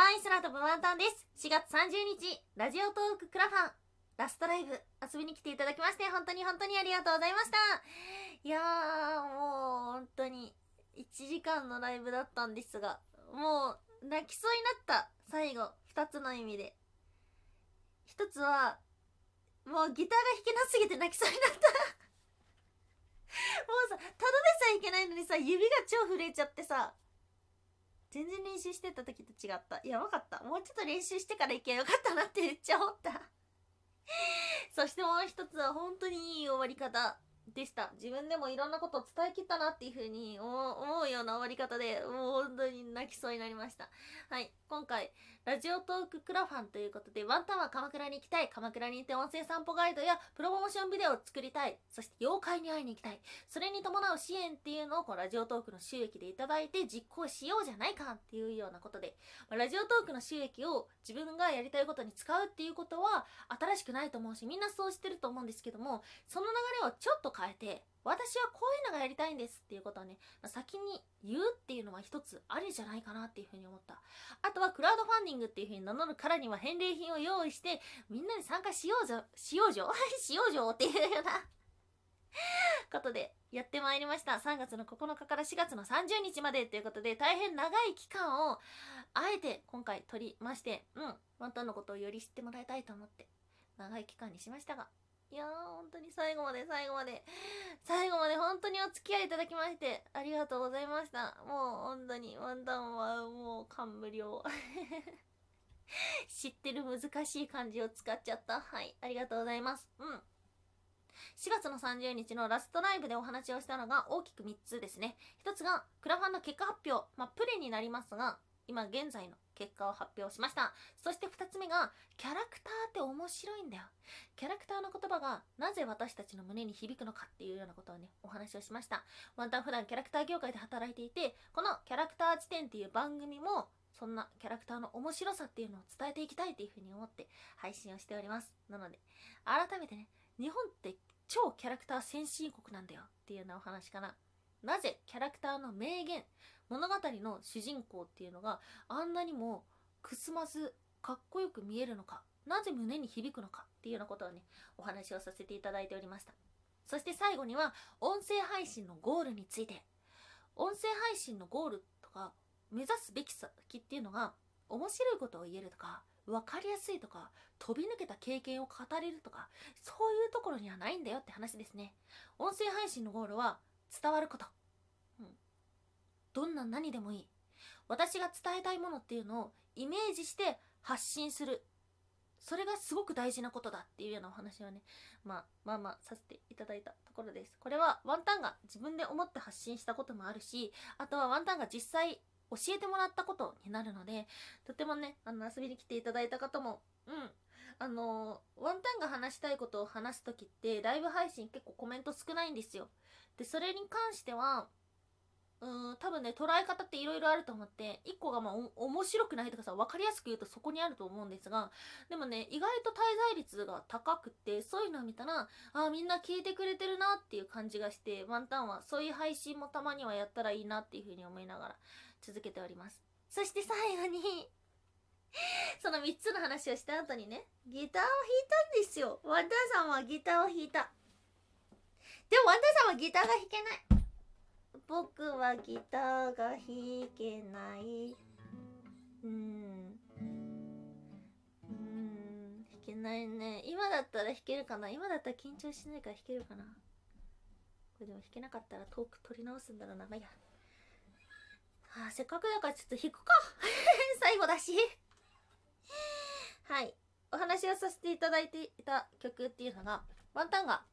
はい、空飛ぶワンタンです。4月30日、ラジオトーククラファン、ラストライブ、遊びに来ていただきまして、本当に本当にありがとうございました。いやー、もう、本当に、1時間のライブだったんですが、もう、泣きそうになった、最後、2つの意味で。一つは、もうギターが弾けなすぎて泣きそうになった。もうさ、ただでさえいけないのにさ、指が超震えちゃってさ、全然練習してた時と違った。やばかった。もうちょっと練習してから行けばよかったなってめっちゃ思った。そしてもう一つは本当にいい終わり方でした。自分でもいろんなことを伝えきったなっていう風に思うような終わり方で、もう本当に泣きそうになりました。はい。今回、ラジオトーククラファンということで、ワンタンは鎌倉に行きたい、鎌倉に行って温泉散歩ガイドやプロモーションビデオを作りたい、そして妖怪に会いに行きたい、それに伴う支援っていうのをこうラジオトークの収益でいただいて実行しようじゃないかっていうようなことで、まラジオトークの収益を自分がやりたいことに使うっていうことは新しくないと思うし、みんなそうしてると思うんですけども、その流れをちょっと変えて、私はこういうのがやりたいんですっていうことをね、まあ先に言うっていうのは一つありじゃないかなっていうふうに思った。あとはクラウドファンディングっていうふうに名乗るからには返礼品を用意して、みんなに参加しようぞ、しようじょ しようじょっていうような ことでやってまいりました。3月の9日から4月の30日までということで、大変長い期間を、あえて今回取りまして、うん、ワンタンのことをより知ってもらいたいと思って、長い期間にしましたが、いやー、本当に最後まで最後まで、最後まで本当にお付き合いいただきまして、ありがとうございました。もう本当に、ワンタンはもう感無量。知ってる難しい漢字を使っちゃった。はい、ありがとうございます。うん。4月の30日のラストライブでお話をしたのが大きく3つですね。1つがクラファンの結果発表。まあ、プレになりますが、今現在の結果を発表しました。そして2つ目が、キャラクターって面白いんだよ。キャラクターの言葉がなぜ私たちの胸に響くのかっていうようなことをね、お話をしました。ワンタン普段キャラクター業界で働いていて、このキャラクター辞典っていう番組も、そんなキャラクターの面白さっていうのを伝えていきたいっていうふうに思って配信をしております。なので、改めてね、日本って超キャラクター先進国なんだよっていうようなお話かな。なぜキャラクターの名言、物語の主人公っていうのがあんなにもくすまずかっこよく見えるのか、なぜ胸に響くのかっていうようなことをね、お話をさせていただいておりました。そして最後には、音声配信のゴールについて。音声配信のゴールとか、目指すべき先っていうのが、面白いことを言えるとか、分かりやすいとか、飛び抜けた経験を語れるとか、そういうところにはないんだよって話ですね。音声配信のゴールは、伝わること。うん。どんな何でもいい。私が伝えたいものっていうのをイメージして発信する。それがすごく大事なことだっていうようなお話をね、まあまあまあさせていただいたところです。これはワンタンが自分で思って発信したこともあるし、あとはワンタンが実際教えてもらったことになるので、とてもね、あの遊びに来ていただいた方も、うん、あのワンタンが話したいことを話すときって、ライブ配信結構コメント少ないんですよ。で、それに関しては、うん、多分ね、捉え方っていろいろあると思って、一個がまあ、面白くないとかさ、わかりやすく言うとそこにあると思うんですが、でもね、意外と滞在率が高くて、そういうのを見たら、あみんな聞いてくれてるなっていう感じがして、ワンタンはそういう配信もたまにはやったらいいなっていうふうに思いながら続けております。そして最後に、その3つの話をした後にね、ギターを弾いたんですよ。ワンタンさんはギターを弾いた。でもワンタンさんはギターが弾けない。僕はギターが弾けない。うん。うん。弾けないね。今だったら弾けるかな今だったら緊張しないから弾けるかなこれでも弾けなかったらトーク取り直すんだろうな。まあいや。はあ、せっかくだからちょっと弾くか。最後だし。はい。お話をさせていただいていた曲っていうのが、ワンタンが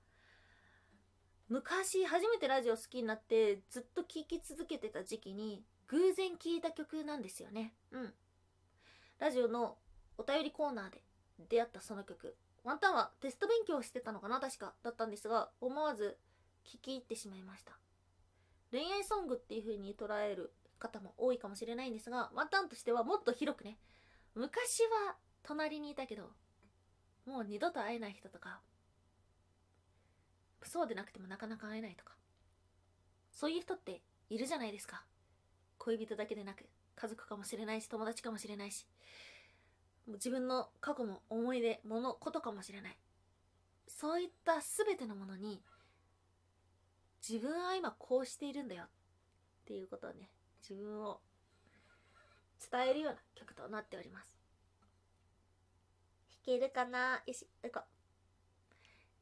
昔初めてラジオ好きになってずっと聴き続けてた時期に偶然聴いた曲なんですよね。うん。ラジオのお便りコーナーで出会ったその曲。ワンタンはテスト勉強をしてたのかな確かだったんですが、思わず聴き入ってしまいました。恋愛ソングっていう風に捉える方も多いかもしれないんですが、ワンタンとしてはもっと広くね、昔は隣にいたけど、もう二度と会えない人とか、そうでなくてもなかなか会えないとか、そういう人っているじゃないですか。恋人だけでなく、家族かもしれないし友達かもしれないし。自分の過去の思い出ものことかもしれない。そういった全てのものに自分は今こうしているんだよっていうことをね自分を伝えるような曲となっております。弾けるかな？よし行こう。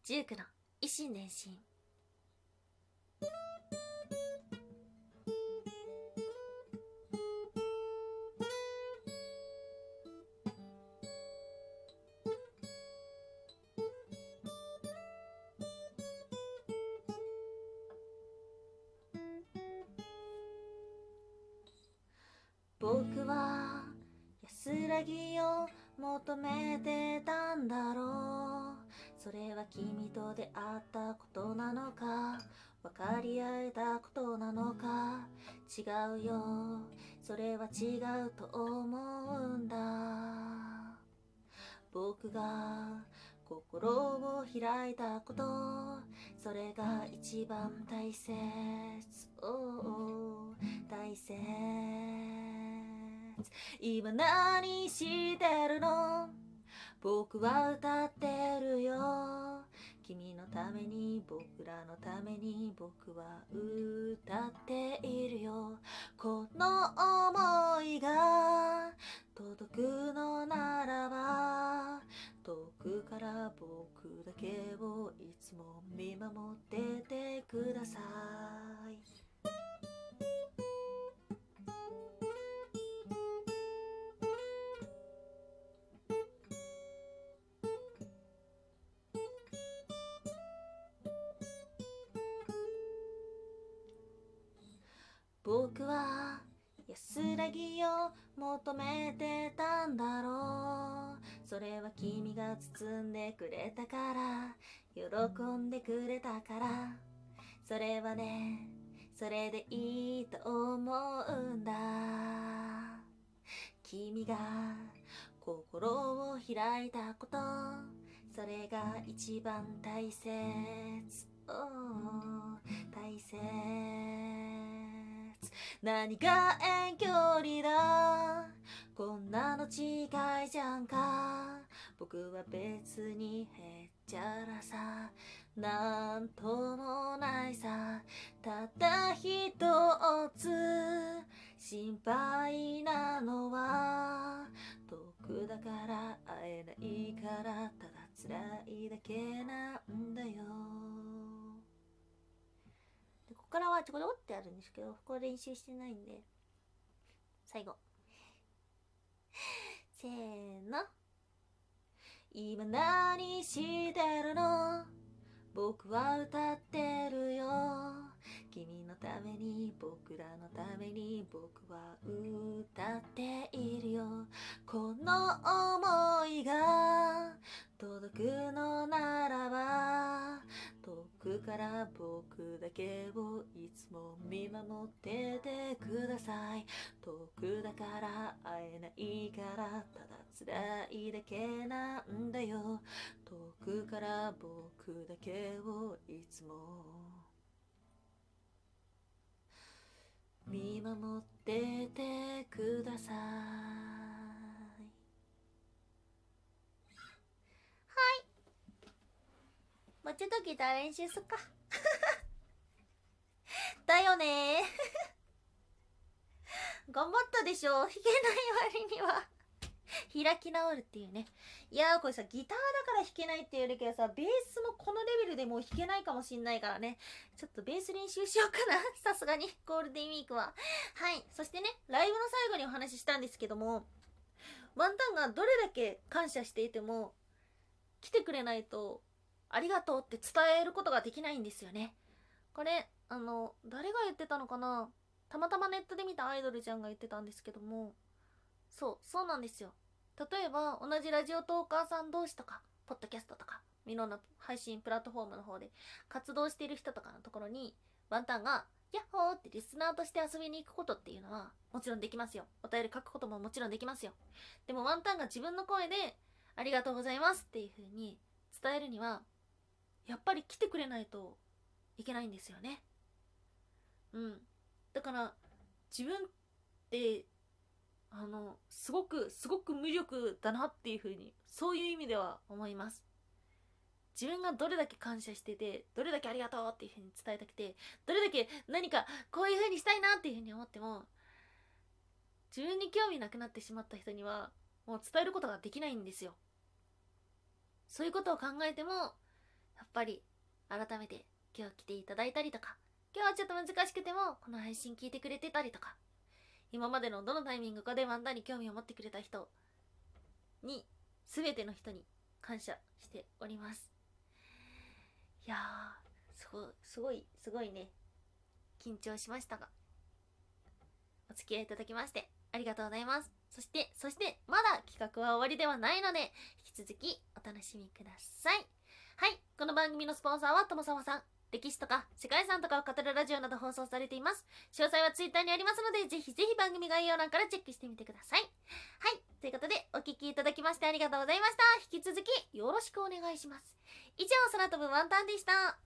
ジュークの維新伝心僕は安らぎを求めてたんだろう。それは君と出会ったことなのか？分かり合えたことなのか？違うよ。それは違うと思うんだ。僕が心を開いたこと。それが一番大切、oh, 大切。今何してるの？僕は歌ってるよ。君のために僕らのために僕は歌っているよ。この思いが届くのならば遠くから僕だけをいつも見守っててください。安らぎを求めてたんだろう。それは君が包んでくれたから喜んでくれたから。それはねそれでいいと思うんだ。君が心を開いたことそれが一番大切、大切。何が遠距離だ。こんなの違いじゃんか。僕は別にへっちゃらさ。なんともないさ。たった一つ心配なのは。遠くだから会えないから。ただ辛いだけなんだよ。からはちょこちょこってあるんですけどここ練習してないんで。最後。せーの。今何してるの？僕は歌ってるよ。君のために僕らのために僕は歌っているよ。この思いが届くのならばから僕だけをいつも見守っててください。遠くだから会えないからただ辛いだけなんだよ。遠くから僕だけをいつも見守っててくださいもうちょっとギター練習すっか。だよね。頑張ったでしょ。弾けない割には。開き直るっていうね。いやーこれさギターだから弾けないっていうよりけどさベースもこのレベルでもう弾けないかもしんないからね。ちょっとベース練習しようかな。さすがに。ゴールデンウィークは。はい。そしてねライブの最後にお話ししたんですけどもワンタンがどれだけ感謝していても来てくれないとありがとうって伝えることができないんですよね。これあの誰が言ってたのかな？たまたまネットで見たアイドルちゃんが言ってたんですけども。そうそうなんですよ。例えば同じラジオトーカーさん同士とかポッドキャストとかいろんな配信プラットフォームの方で活動している人とかのところにワンタンが「ヤッホー!」ってリスナーとして遊びに行くことっていうのはもちろんできますよ。お便り書くことももちろんできますよ。でもワンタンが自分の声で「ありがとうございます」っていう風に伝えるにはやっぱり来てくれないといけないんですよね。うん。だから自分ってあのすごくすごく無力だなっていう風にそういう意味では思います。自分がどれだけ感謝しててどれだけありがとうっていう風に伝えたくてどれだけ何かこういう風にしたいなっていう風に思っても自分に興味なくなってしまった人にはもう伝えることができないんですよ。そういうことを考えてもやっぱり改めて今日来ていただいたりとか今日はちょっと難しくてもこの配信聞いてくれてたりとか今までのどのタイミングかでワンダに興味を持ってくれた人に全ての人に感謝しております。いやーすごすごいすごいね緊張しましたがお付き合いいただきましてありがとうございます。そしてそしてまだ企画は終わりではないので引き続きお楽しみください。はい。この番組のスポンサーは友沢さん歴史とか世界遺産とかを語るラジオなど放送されています。詳細はツイッターにありますので、ぜひぜひ番組概要欄からチェックしてみてください。はい。ということで、お聴きいただきましてありがとうございました。引き続きよろしくお願いします。以上、空飛ぶワンタンでした。